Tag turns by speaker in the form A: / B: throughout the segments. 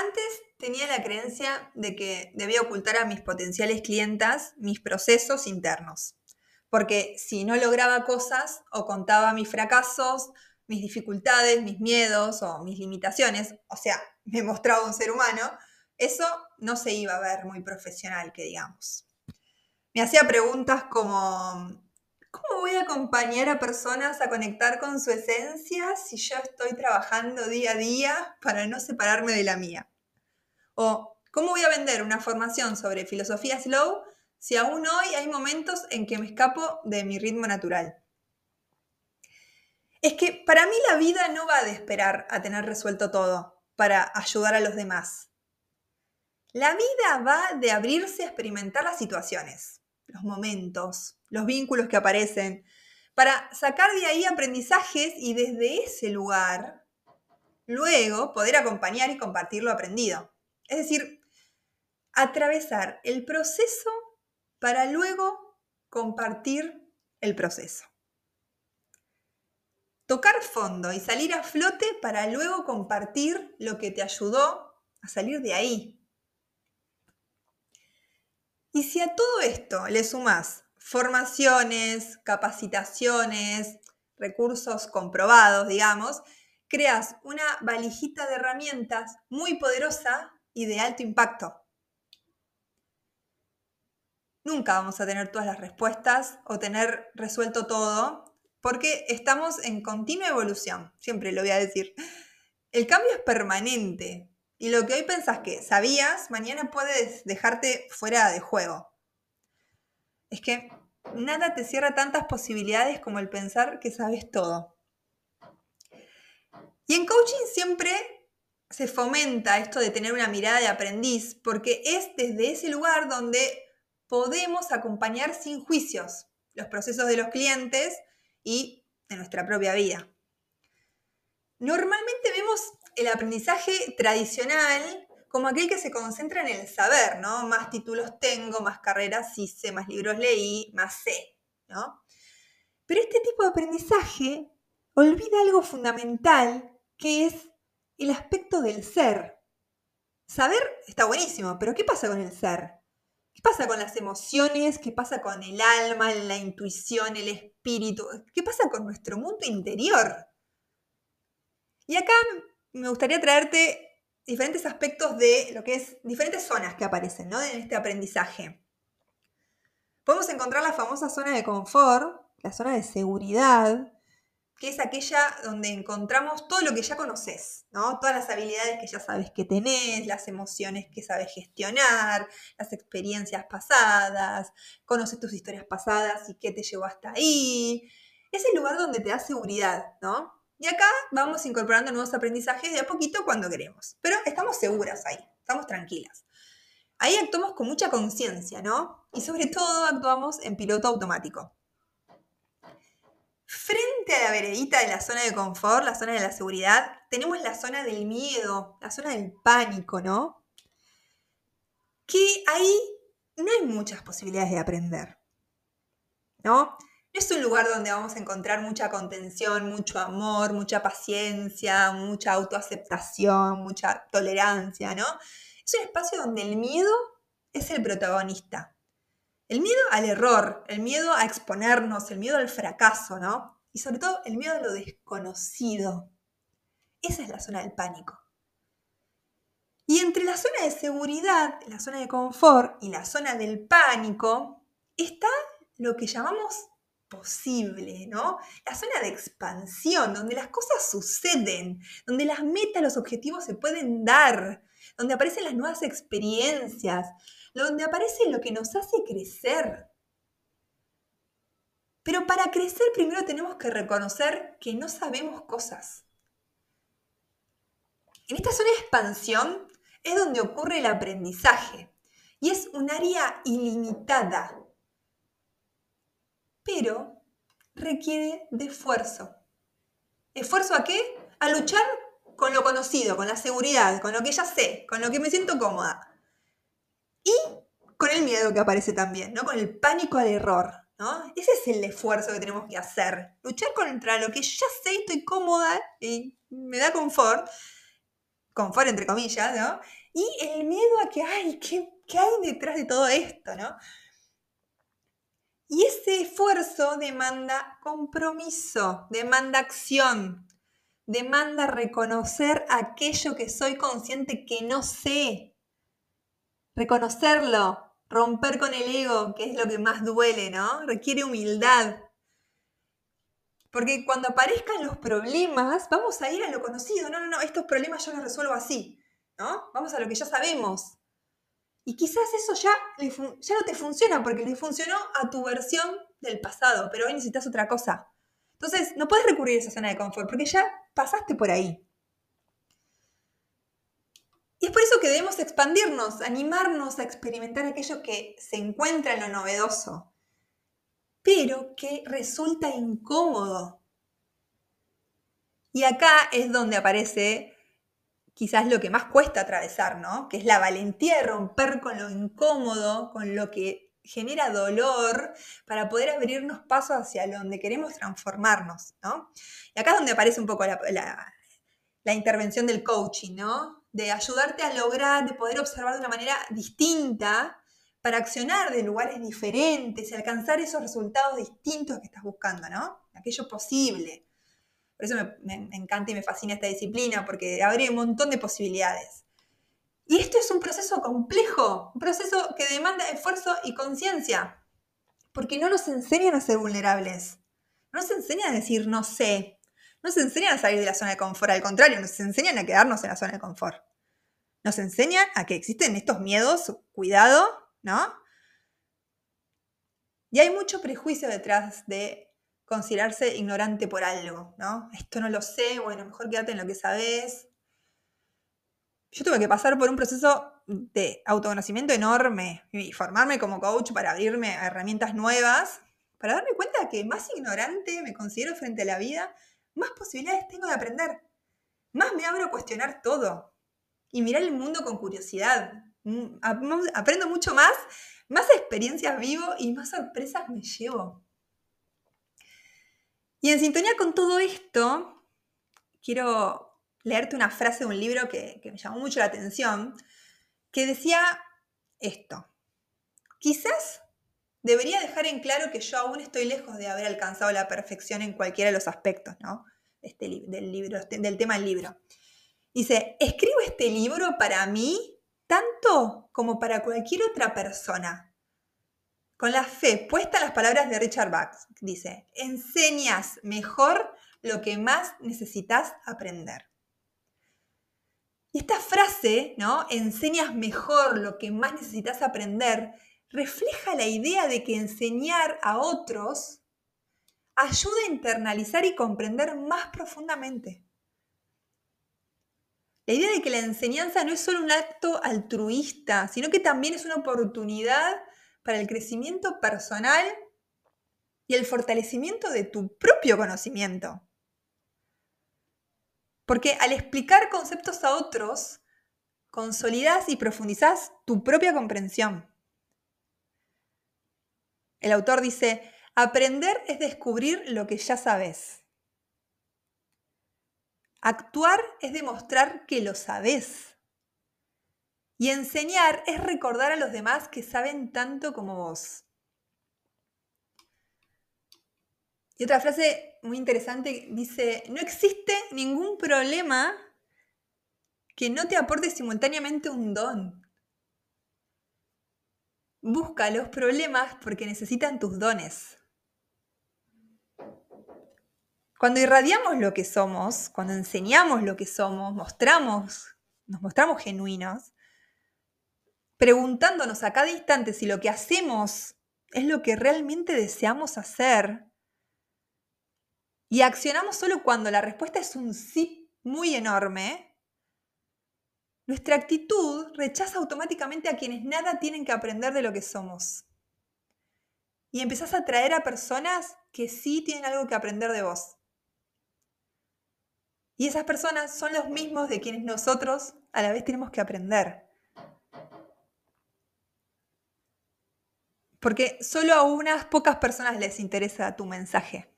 A: Antes tenía la creencia de que debía ocultar a mis potenciales clientas mis procesos internos, porque si no lograba cosas o contaba mis fracasos, mis dificultades, mis miedos o mis limitaciones, o sea, me mostraba un ser humano, eso no se iba a ver muy profesional, que digamos. Me hacía preguntas como, ¿cómo voy a acompañar a personas a conectar con su esencia si yo estoy trabajando día a día para no separarme de la mía? O, ¿cómo voy a vender una formación sobre filosofía slow si aún hoy hay momentos en que me escapo de mi ritmo natural? Es que para mí la vida no va de esperar a tener resuelto todo para ayudar a los demás. La vida va de abrirse a experimentar las situaciones, los momentos, los vínculos que aparecen, para sacar de ahí aprendizajes y desde ese lugar, luego poder acompañar y compartir lo aprendido. Es decir, atravesar el proceso para luego compartir el proceso. Tocar fondo y salir a flote para luego compartir lo que te ayudó a salir de ahí. Y si a todo esto le sumas formaciones, capacitaciones, recursos comprobados, digamos, creas una valijita de herramientas muy poderosa y de alto impacto. Nunca vamos a tener todas las respuestas o tener resuelto todo, porque estamos en continua evolución, siempre lo voy a decir. El cambio es permanente y lo que hoy pensás que sabías, mañana puedes dejarte fuera de juego. Es que nada te cierra tantas posibilidades como el pensar que sabes todo. Y en coaching siempre se fomenta esto de tener una mirada de aprendiz, porque es desde ese lugar donde podemos acompañar sin juicios los procesos de los clientes y de nuestra propia vida. Normalmente vemos el aprendizaje tradicional como aquel que se concentra en el saber, ¿no? Más títulos tengo, más carreras hice, más libros leí, más sé, ¿no? Pero este tipo de aprendizaje olvida algo fundamental, que es el aspecto del ser. Saber está buenísimo, pero ¿qué pasa con el ser? ¿Qué pasa con las emociones? ¿Qué pasa con el alma, la intuición, el espíritu? ¿Qué pasa con nuestro mundo interior? Y acá me gustaría traerte diferentes aspectos de lo que es diferentes zonas que aparecen ¿no? en este aprendizaje. Podemos encontrar la famosa zona de confort, la zona de seguridad, que es aquella donde encontramos todo lo que ya conoces, ¿no? Todas las habilidades que ya sabes que tenés, las emociones que sabes gestionar, las experiencias pasadas, conoces tus historias pasadas y qué te llevó hasta ahí. Es el lugar donde te da seguridad, ¿no? Y acá vamos incorporando nuevos aprendizajes de a poquito cuando queremos. Pero estamos seguras ahí, estamos tranquilas. Ahí actuamos con mucha conciencia, ¿no? Y sobre todo actuamos en piloto automático. Frente a la veredita de la zona de confort, la zona de la seguridad, tenemos la zona del miedo, la zona del pánico, ¿no? Que ahí no hay muchas posibilidades de aprender, ¿no? No es un lugar donde vamos a encontrar mucha contención, mucho amor, mucha paciencia, mucha autoaceptación, mucha tolerancia, ¿no? Es un espacio donde el miedo es el protagonista. El miedo al error, el miedo a exponernos, el miedo al fracaso, ¿no? Y sobre todo el miedo a lo desconocido. Esa es la zona del pánico. Y entre la zona de seguridad, la zona de confort y la zona del pánico está lo que llamamos posible, ¿no? La zona de expansión, donde las cosas suceden, donde las metas, los objetivos se pueden dar, donde aparecen las nuevas experiencias, donde aparece lo que nos hace crecer. Pero para crecer primero tenemos que reconocer que no sabemos cosas. En esta zona de expansión es donde ocurre el aprendizaje y es un área ilimitada, pero requiere de esfuerzo. ¿Esfuerzo a qué? A luchar con lo conocido, con la seguridad, con lo que ya sé, con lo que me siento cómoda. Y con el miedo que aparece también, ¿no? Con el pánico al error, ¿no? Ese es el esfuerzo que tenemos que hacer. Luchar contra lo que ya sé, estoy cómoda y me da confort. confort entre comillas, ¿no? Y el miedo a que, ay, ¿qué, qué hay detrás de todo esto, ¿no? Y ese esfuerzo demanda compromiso, demanda acción, demanda reconocer aquello que soy consciente que no sé. Reconocerlo, romper con el ego, que es lo que más duele, ¿no? Requiere humildad. Porque cuando aparezcan los problemas, vamos a ir a lo conocido. No, no, no, estos problemas yo los resuelvo así, ¿no? Vamos a lo que ya sabemos. Y quizás eso ya, ya no te funciona porque le funcionó a tu versión del pasado, pero hoy necesitas otra cosa. Entonces, no puedes recurrir a esa zona de confort porque ya pasaste por ahí. Y es por eso que debemos expandirnos, animarnos a experimentar aquello que se encuentra en lo novedoso, pero que resulta incómodo. Y acá es donde aparece quizás lo que más cuesta atravesar, ¿no? Que es la valentía de romper con lo incómodo, con lo que genera dolor, para poder abrirnos pasos hacia donde queremos transformarnos, ¿no? Y acá es donde aparece un poco la, la intervención del coaching, ¿no? de ayudarte a lograr, de poder observar de una manera distinta para accionar de lugares diferentes y alcanzar esos resultados distintos que estás buscando, ¿no? Aquello posible. Por eso me, encanta y me fascina esta disciplina, porque abre un montón de posibilidades. Y esto es un proceso complejo, un proceso que demanda esfuerzo y conciencia, porque no nos enseñan a ser vulnerables, no nos enseñan a decir no sé, no se enseñan a salir de la zona de confort, al contrario, nos enseñan a quedarnos en la zona de confort. Nos enseñan a que existen estos miedos, cuidado, ¿no? Y hay mucho prejuicio detrás de considerarse ignorante por algo, ¿no? Esto no lo sé, bueno, mejor quédate en lo que sabes. Yo tuve que pasar por un proceso de autoconocimiento enorme y formarme como coach para abrirme a herramientas nuevas, para darme cuenta que más ignorante me considero frente a la vida más posibilidades tengo de aprender. Más me abro a cuestionar todo y mirar el mundo con curiosidad. Mm, aprendo mucho más, más experiencias vivo y más sorpresas me llevo. Y en sintonía con todo esto, quiero leerte una frase de un libro que, me llamó mucho la atención, que decía esto. Quizás debería dejar en claro que yo aún estoy lejos de haber alcanzado la perfección en cualquiera de los aspectos, ¿no? Este, del, libro, este, del tema del libro. Dice, escribo este libro para mí tanto como para cualquier otra persona. Con la fe puesta en las palabras de Richard Bach, dice, enseñas mejor lo que más necesitas aprender. Y esta frase, ¿no? Enseñas mejor lo que más necesitas aprender, refleja la idea de que enseñar a otros ayuda a internalizar y comprender más profundamente. La idea de que la enseñanza no es solo un acto altruista, sino que también es una oportunidad para el crecimiento personal y el fortalecimiento de tu propio conocimiento. Porque al explicar conceptos a otros, consolidas y profundizas tu propia comprensión. El autor dice, aprender es descubrir lo que ya sabes. Actuar es demostrar que lo sabes. Y enseñar es recordar a los demás que saben tanto como vos. Y otra frase muy interesante dice, no existe ningún problema que no te aporte simultáneamente un don. Busca los problemas porque necesitan tus dones. Cuando irradiamos lo que somos, cuando enseñamos lo que somos, mostramos, nos mostramos genuinos, preguntándonos a cada instante si lo que hacemos es lo que realmente deseamos hacer, y accionamos solo cuando la respuesta es un sí muy enorme, nuestra actitud rechaza automáticamente a quienes nada tienen que aprender de lo que somos. Y empezás a atraer a personas que sí tienen algo que aprender de vos. Y esas personas son los mismos de quienes nosotros a la vez tenemos que aprender. Porque solo a unas pocas personas les interesa tu mensaje.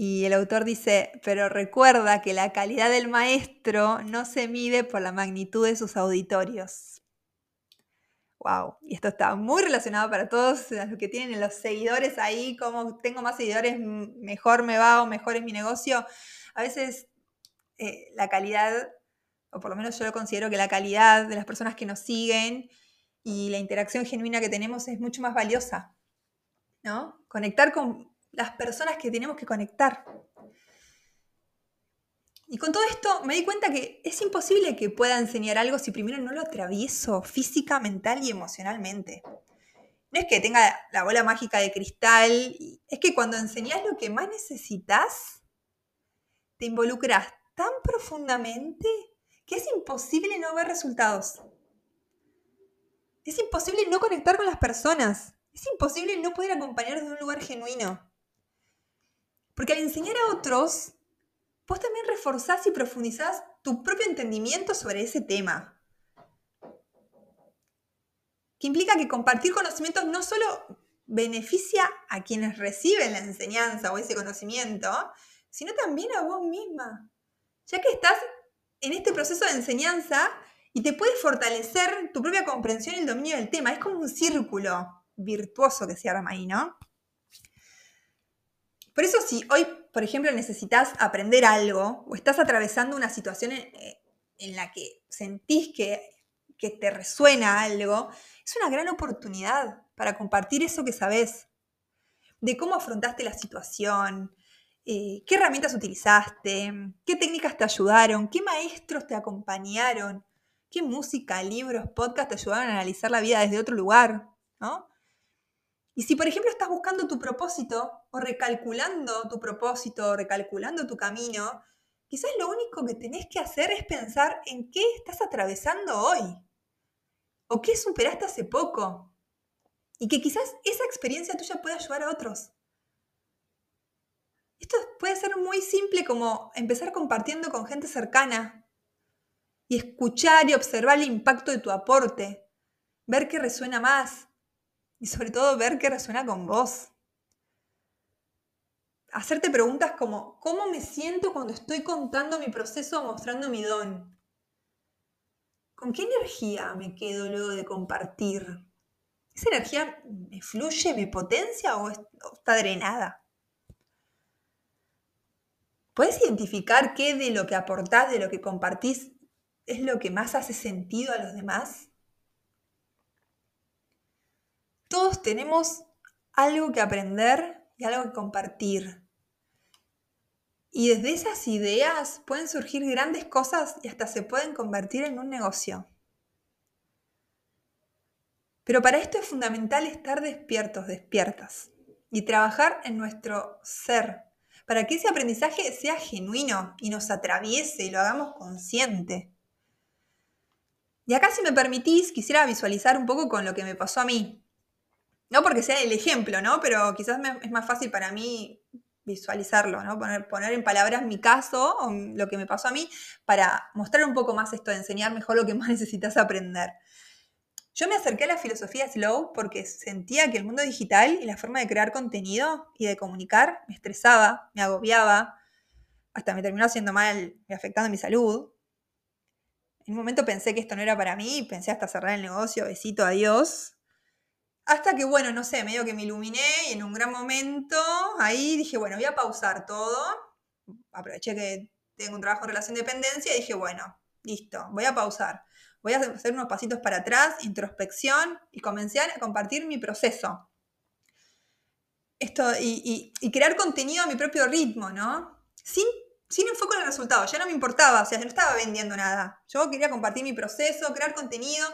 A: Y el autor dice, pero recuerda que la calidad del maestro no se mide por la magnitud de sus auditorios. Wow, y esto está muy relacionado para todos los que tienen los seguidores ahí, como tengo más seguidores, mejor me va o mejor es mi negocio. A veces eh, la calidad, o por lo menos yo lo considero que la calidad de las personas que nos siguen y la interacción genuina que tenemos es mucho más valiosa, ¿no? Conectar con las personas que tenemos que conectar. Y con todo esto me di cuenta que es imposible que pueda enseñar algo si primero no lo atravieso física, mental y emocionalmente. No es que tenga la bola mágica de cristal, es que cuando enseñas lo que más necesitas, te involucras tan profundamente que es imposible no ver resultados. Es imposible no conectar con las personas. Es imposible no poder acompañar de un lugar genuino. Porque al enseñar a otros, vos también reforzás y profundizás tu propio entendimiento sobre ese tema. Que implica que compartir conocimientos no solo beneficia a quienes reciben la enseñanza o ese conocimiento, sino también a vos misma, ya que estás en este proceso de enseñanza y te puede fortalecer tu propia comprensión y el dominio del tema. Es como un círculo virtuoso que se arma ahí, ¿no? Por eso si hoy, por ejemplo, necesitas aprender algo o estás atravesando una situación en, la que sentís que, que te resuena algo, es una gran oportunidad para compartir eso que sabes, de cómo afrontaste la situación, eh, qué herramientas utilizaste, qué técnicas te ayudaron, qué maestros te acompañaron, qué música, libros, podcasts te ayudaron a analizar la vida desde otro lugar, ¿no? Y si, por ejemplo, estás buscando tu propósito o recalculando tu propósito, o recalculando tu camino, quizás lo único que tenés que hacer es pensar en qué estás atravesando hoy o qué superaste hace poco. Y que quizás esa experiencia tuya pueda ayudar a otros. Esto puede ser muy simple como empezar compartiendo con gente cercana y escuchar y observar el impacto de tu aporte, ver qué resuena más, y sobre todo ver qué resuena con vos. Hacerte preguntas como, ¿cómo me siento cuando estoy contando mi proceso o mostrando mi don? ¿Con qué energía me quedo luego de compartir? ¿Esa energía me fluye, me potencia o está drenada? ¿Puedes identificar qué de lo que aportás, de lo que compartís, es lo que más hace sentido a los demás? Todos tenemos algo que aprender y algo que compartir. Y desde esas ideas pueden surgir grandes cosas y hasta se pueden convertir en un negocio. Pero para esto es fundamental estar despiertos, despiertas, y trabajar en nuestro ser, para que ese aprendizaje sea genuino y nos atraviese y lo hagamos consciente. Y acá si me permitís, quisiera visualizar un poco con lo que me pasó a mí. No porque sea el ejemplo, ¿no? Pero quizás es más fácil para mí visualizarlo, ¿no? Poner, en palabras mi caso o lo que me pasó a mí para mostrar un poco más esto, de enseñar mejor lo que más necesitas aprender. Yo me acerqué a la filosofía slow porque sentía que el mundo digital y la forma de crear contenido y de comunicar me estresaba, me agobiaba, hasta me terminó haciendo mal y afectando mi salud. En un momento pensé que esto no era para mí, pensé hasta cerrar el negocio, besito, adiós. Hasta que, bueno, no sé, medio que me iluminé y en un gran momento ahí dije, bueno, voy a pausar todo. Aproveché que tengo un trabajo en relación de dependencia y dije, bueno, listo, voy a pausar. Voy a hacer unos pasitos para atrás, introspección y comencé a compartir mi proceso. Esto, y, crear contenido a mi propio ritmo, ¿no? Sin, sin enfoque en el resultado, ya no me importaba, o sea, no estaba vendiendo nada. Yo quería compartir mi proceso, crear contenido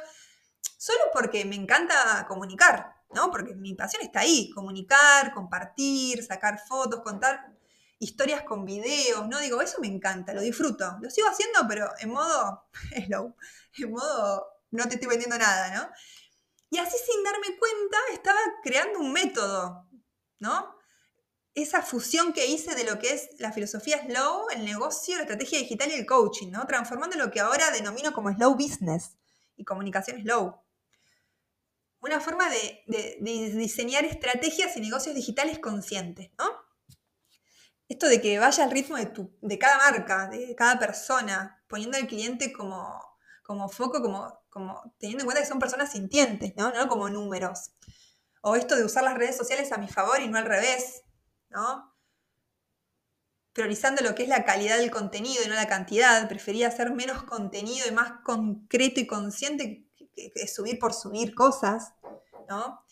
A: solo porque me encanta comunicar, ¿no? Porque mi pasión está ahí, comunicar, compartir, sacar fotos, contar historias con videos, ¿no? Digo, eso me encanta, lo disfruto. Lo sigo haciendo, pero en modo slow, en modo no te estoy vendiendo nada, ¿no? Y así sin darme cuenta estaba creando un método, ¿no? Esa fusión que hice de lo que es la filosofía slow, el negocio, la estrategia digital y el coaching, ¿no? Transformando lo que ahora denomino como slow business y comunicación slow una forma de, diseñar estrategias y negocios digitales conscientes, ¿no? esto de que vaya al ritmo de, tu, de cada marca, de cada persona, poniendo al cliente como, como foco, como, como teniendo en cuenta que son personas sintientes, ¿no? No como números. O esto de usar las redes sociales a mi favor y no al revés, ¿no? Priorizando lo que es la calidad del contenido y no la cantidad. Prefería hacer menos contenido y más concreto y consciente que, subir por subir cosas, ¿no?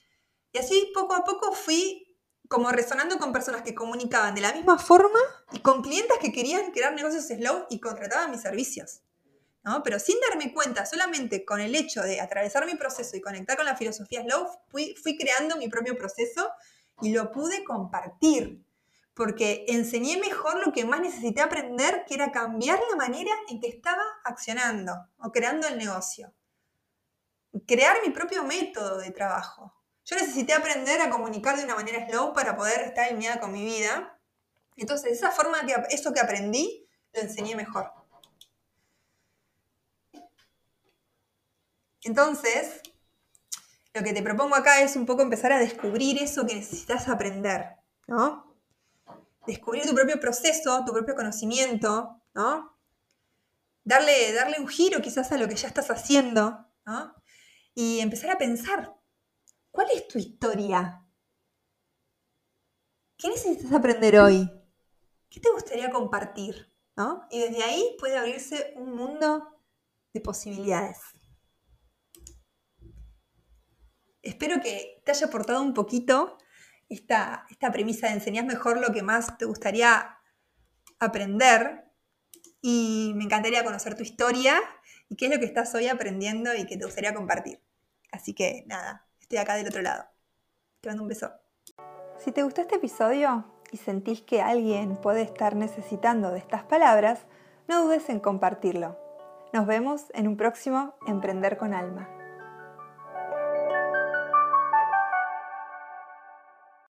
A: Y así poco a poco fui como resonando con personas que comunicaban de la misma forma y con clientes que querían crear negocios slow y contrataban mis servicios. ¿no? Pero sin darme cuenta, solamente con el hecho de atravesar mi proceso y conectar con la filosofía slow, fui, fui creando mi propio proceso y lo pude compartir. Porque enseñé mejor lo que más necesité aprender, que era cambiar la manera en que estaba accionando o creando el negocio. Crear mi propio método de trabajo. Yo necesité aprender a comunicar de una manera slow para poder estar alineada con mi vida. Entonces, esa forma que eso que aprendí, lo enseñé mejor. Entonces, lo que te propongo acá es un poco empezar a descubrir eso que necesitas aprender, ¿no? Descubrir tu propio proceso, tu propio conocimiento, ¿no? Darle, darle un giro quizás a lo que ya estás haciendo, ¿no? Y empezar a pensar, ¿cuál es tu historia? ¿Qué necesitas aprender hoy? ¿Qué te gustaría compartir? ¿no? Y desde ahí puede abrirse un mundo de posibilidades. espero que te haya aportado un poquito esta, premisa de enseñar mejor lo que más te gustaría aprender. Y me encantaría conocer tu historia y qué es lo que estás hoy aprendiendo y que te gustaría compartir. Así que nada, estoy acá del otro lado. Te mando un beso. Si te gustó este episodio y sentís que alguien puede estar necesitando de estas palabras, no dudes en compartirlo. Nos vemos en un próximo Emprender con Alma.